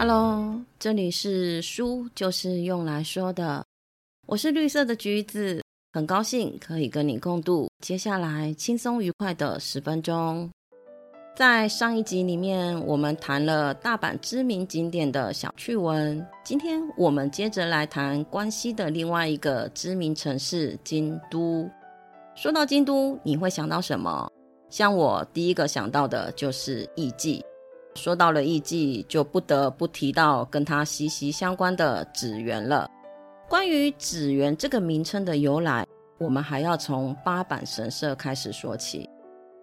Hello，这里是书就是用来说的，我是绿色的橘子，很高兴可以跟你共度接下来轻松愉快的十分钟。在上一集里面，我们谈了大阪知名景点的小趣闻，今天我们接着来谈关西的另外一个知名城市京都。说到京都，你会想到什么？像我第一个想到的就是艺伎。说到了艺妓，就不得不提到跟它息息相关的紫园了。关于紫园这个名称的由来，我们还要从八坂神社开始说起。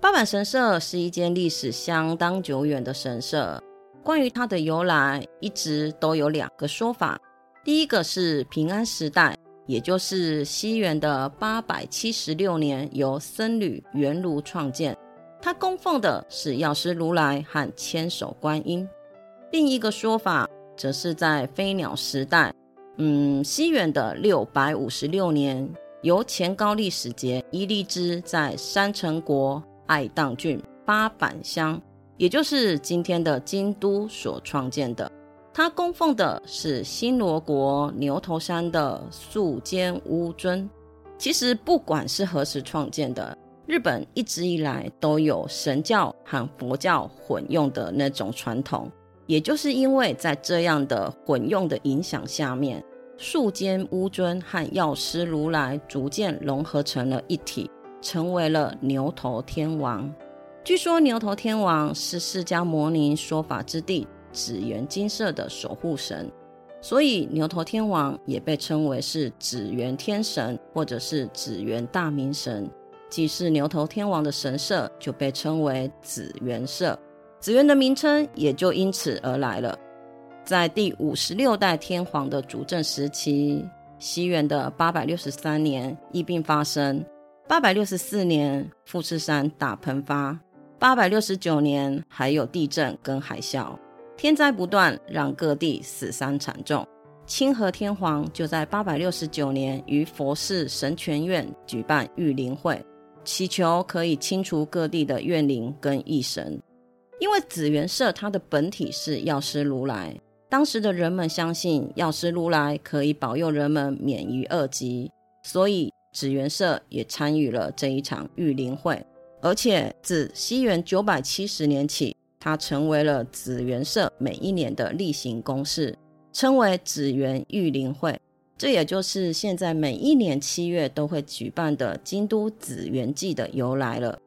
八坂神社是一间历史相当久远的神社。关于它的由来，一直都有两个说法。第一个是平安时代，也就是西元的八百七十六年，由僧侣圆如创建。他供奉的是药师如来和千手观音。另一个说法则是在飞鸟时代，嗯，西元的六百五十六年，由前高丽使节伊利之在山城国爱宕郡八坂乡，也就是今天的京都所创建的。他供奉的是新罗国牛头山的素间乌尊。其实不管是何时创建的。日本一直以来都有神教和佛教混用的那种传统，也就是因为在这样的混用的影响下面，树间乌尊和药师如来逐渐融合成了一体，成为了牛头天王。据说牛头天王是释迦牟尼说法之地紫园金色的守护神，所以牛头天王也被称为是紫园天神，或者是紫园大明神。既是牛头天王的神社，就被称为紫园社，紫园的名称也就因此而来了。在第五十六代天皇的主政时期，西元的八百六十三年，疫病发生；八百六十四年，富士山大喷发；八百六十九年，还有地震跟海啸，天灾不断，让各地死伤惨重。清和天皇就在八百六十九年于佛寺神泉院举办御灵会。祈求可以清除各地的怨灵跟异神，因为紫元社它的本体是药师如来，当时的人们相信药师如来可以保佑人们免于恶疾，所以紫元社也参与了这一场御灵会，而且自西元九百七十年起，它成为了紫元社每一年的例行公事，称为紫元御灵会。这也就是现在每一年七月都会举办的京都紫园祭的由来了。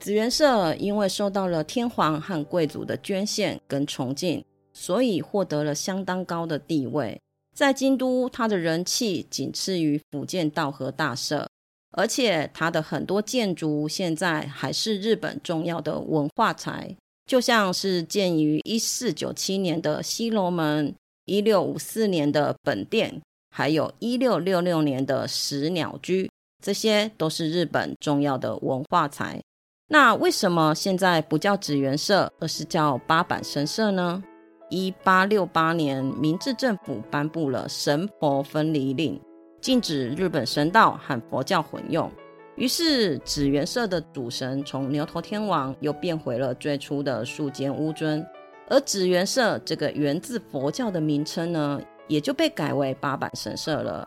紫园社因为受到了天皇和贵族的捐献跟崇敬，所以获得了相当高的地位。在京都，它的人气仅次于福建道和大社，而且它的很多建筑现在还是日本重要的文化财，就像是建于一四九七年的西楼门，一六五四年的本殿。还有一六六六年的石鸟居，这些都是日本重要的文化财。那为什么现在不叫紫园社，而是叫八坂神社呢？一八六八年，明治政府颁布了神佛分离令，禁止日本神道和佛教混用。于是，紫园社的主神从牛头天王又变回了最初的树间乌尊，而紫园社这个源自佛教的名称呢？也就被改为八坂神社了。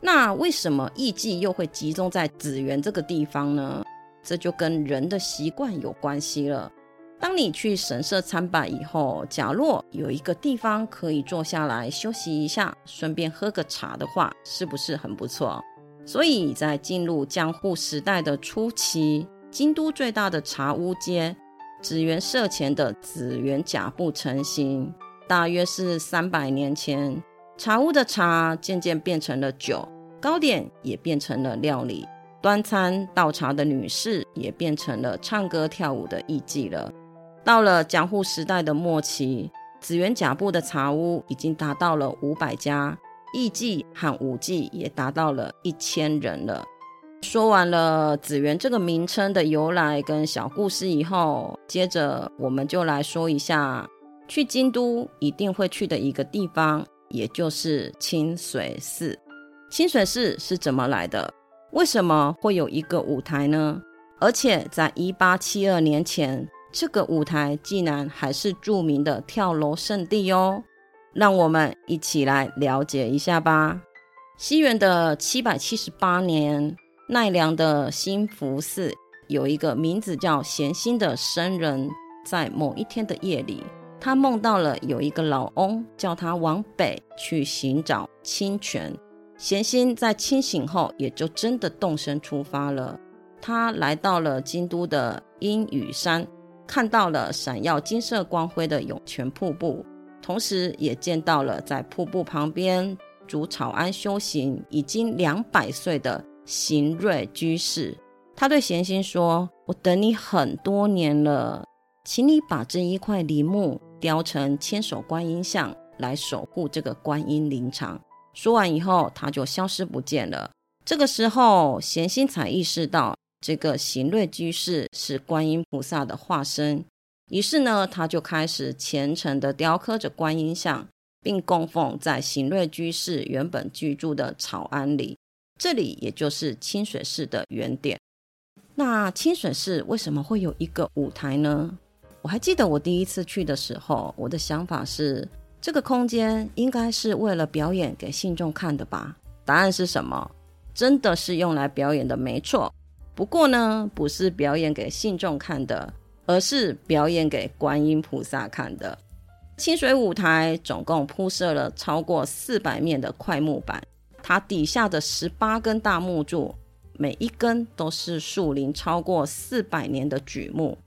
那为什么艺妓又会集中在紫园这个地方呢？这就跟人的习惯有关系了。当你去神社参拜以后，假若有一个地方可以坐下来休息一下，顺便喝个茶的话，是不是很不错？所以在进入江户时代的初期，京都最大的茶屋街紫园社前的紫园甲部成型，大约是三百年前。茶屋的茶渐渐变成了酒，糕点也变成了料理，端餐倒茶的女士也变成了唱歌跳舞的艺妓了。到了江户时代的末期，紫园甲部的茶屋已经达到了五百家，艺妓和舞妓也达到了一千人了。说完了紫园这个名称的由来跟小故事以后，接着我们就来说一下去京都一定会去的一个地方。也就是清水寺，清水寺是怎么来的？为什么会有一个舞台呢？而且在一八七二年前，这个舞台竟然还是著名的跳楼圣地哦。让我们一起来了解一下吧。西元的七百七十八年，奈良的新福寺有一个名字叫贤心的僧人，在某一天的夜里，他梦到了有一个老翁叫他往北去寻找清泉。贤心在清醒后，也就真的动身出发了。他来到了京都的阴雨山，看到了闪耀金色光辉的涌泉瀑布，同时也见到了在瀑布旁边。主草庵修行已经两百岁的行瑞居士，他对贤心说：“我等你很多年了，请你把这一块梨木雕成千手观音像，来守护这个观音灵场。”说完以后，他就消失不见了。这个时候，贤心才意识到这个行瑞居士是观音菩萨的化身，于是呢，他就开始虔诚的雕刻着观音像。并供奉在行瑞居士原本居住的草庵里，这里也就是清水寺的原点。那清水寺为什么会有一个舞台呢？我还记得我第一次去的时候，我的想法是这个空间应该是为了表演给信众看的吧？答案是什么？真的是用来表演的，没错。不过呢，不是表演给信众看的，而是表演给观音菩萨看的。清水舞台总共铺设了超过四百面的块木板，它底下的十八根大木柱，每一根都是树龄超过四百年的榉木，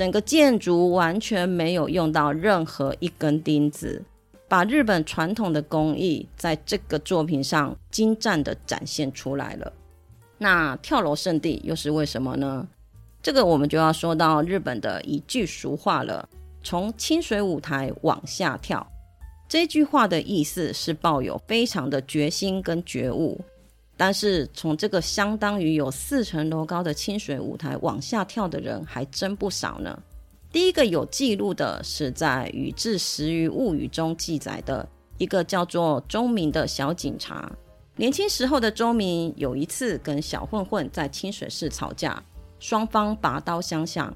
整个建筑完全没有用到任何一根钉子，把日本传统的工艺在这个作品上精湛的展现出来了。那跳楼圣地又是为什么呢？这个我们就要说到日本的一句俗话了。从清水舞台往下跳，这句话的意思是抱有非常的决心跟觉悟。但是从这个相当于有四层楼高的清水舞台往下跳的人还真不少呢。第一个有记录的是在《宇治时余物语》中记载的一个叫做钟明的小警察。年轻时候的钟明有一次跟小混混在清水市吵架，双方拔刀相向。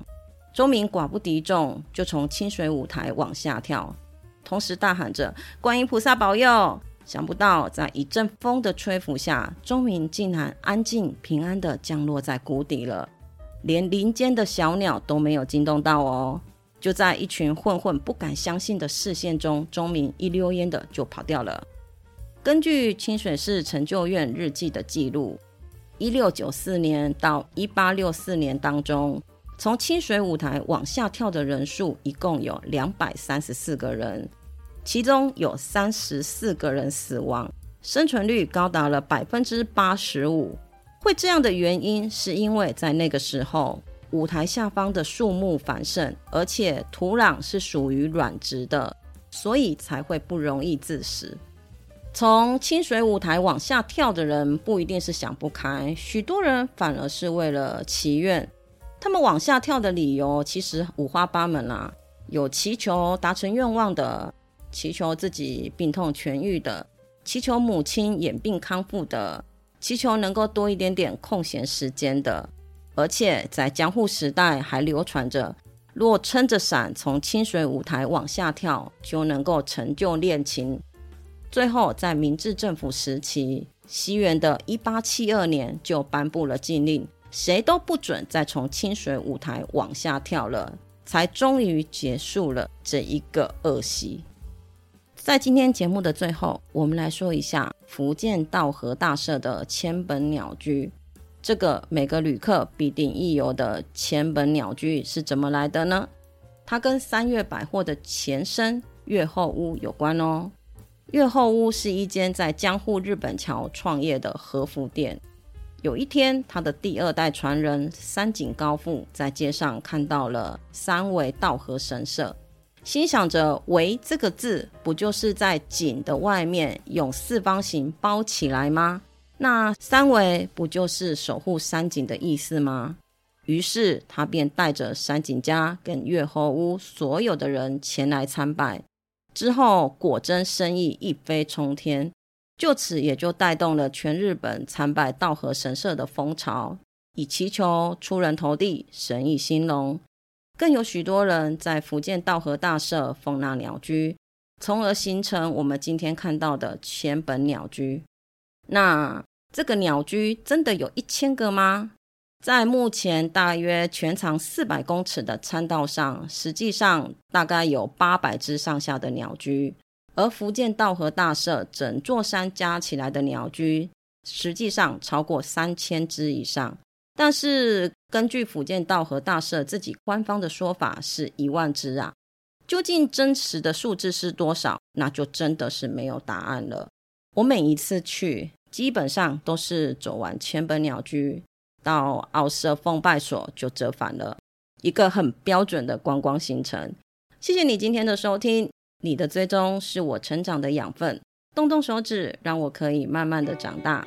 钟明寡不敌众，就从清水舞台往下跳，同时大喊着“观音菩萨保佑”。想不到，在一阵风的吹拂下，钟明竟然安静平安的降落在谷底了，连林间的小鸟都没有惊动到哦。就在一群混混不敢相信的视线中，钟明一溜烟的就跑掉了。根据清水市成就院日记的记录，一六九四年到一八六四年当中。从清水舞台往下跳的人数一共有两百三十四个人，其中有三十四个人死亡，生存率高达了百分之八十五。会这样的原因，是因为在那个时候，舞台下方的树木繁盛，而且土壤是属于软质的，所以才会不容易致死。从清水舞台往下跳的人不一定是想不开，许多人反而是为了祈愿。他们往下跳的理由其实五花八门啦，有祈求达成愿望的，祈求自己病痛痊愈的，祈求母亲眼病康复的，祈求能够多一点点空闲时间的。而且在江户时代还流传着，若撑着伞从清水舞台往下跳，就能够成就恋情。最后在明治政府时期，西元的一八七二年就颁布了禁令。谁都不准再从清水舞台往下跳了，才终于结束了这一个恶习。在今天节目的最后，我们来说一下福建道和大社的千本鸟居。这个每个旅客必定一游的千本鸟居是怎么来的呢？它跟三月百货的前身月后屋有关哦。月后屋是一间在江户日本桥创业的和服店。有一天，他的第二代传人三井高富在街上看到了三位道和神社，心想着“围”这个字不就是在井的外面用四方形包起来吗？那三围不就是守护山井的意思吗？于是他便带着山井家跟月后屋所有的人前来参拜，之后果真生意一飞冲天。就此也就带动了全日本参拜道和神社的风潮，以祈求出人头地、生意兴隆。更有许多人在福建道和大社奉纳鸟居，从而形成我们今天看到的千本鸟居。那这个鸟居真的有一千个吗？在目前大约全长四百公尺的参道上，实际上大概有八百只上下的鸟居。而福建道和大社整座山加起来的鸟居，实际上超过三千只以上。但是根据福建道和大社自己官方的说法，是一万只啊。究竟真实的数字是多少？那就真的是没有答案了。我每一次去，基本上都是走完千本鸟居到奥社奉拜所就折返了，一个很标准的观光行程。谢谢你今天的收听。你的追踪是我成长的养分，动动手指，让我可以慢慢的长大。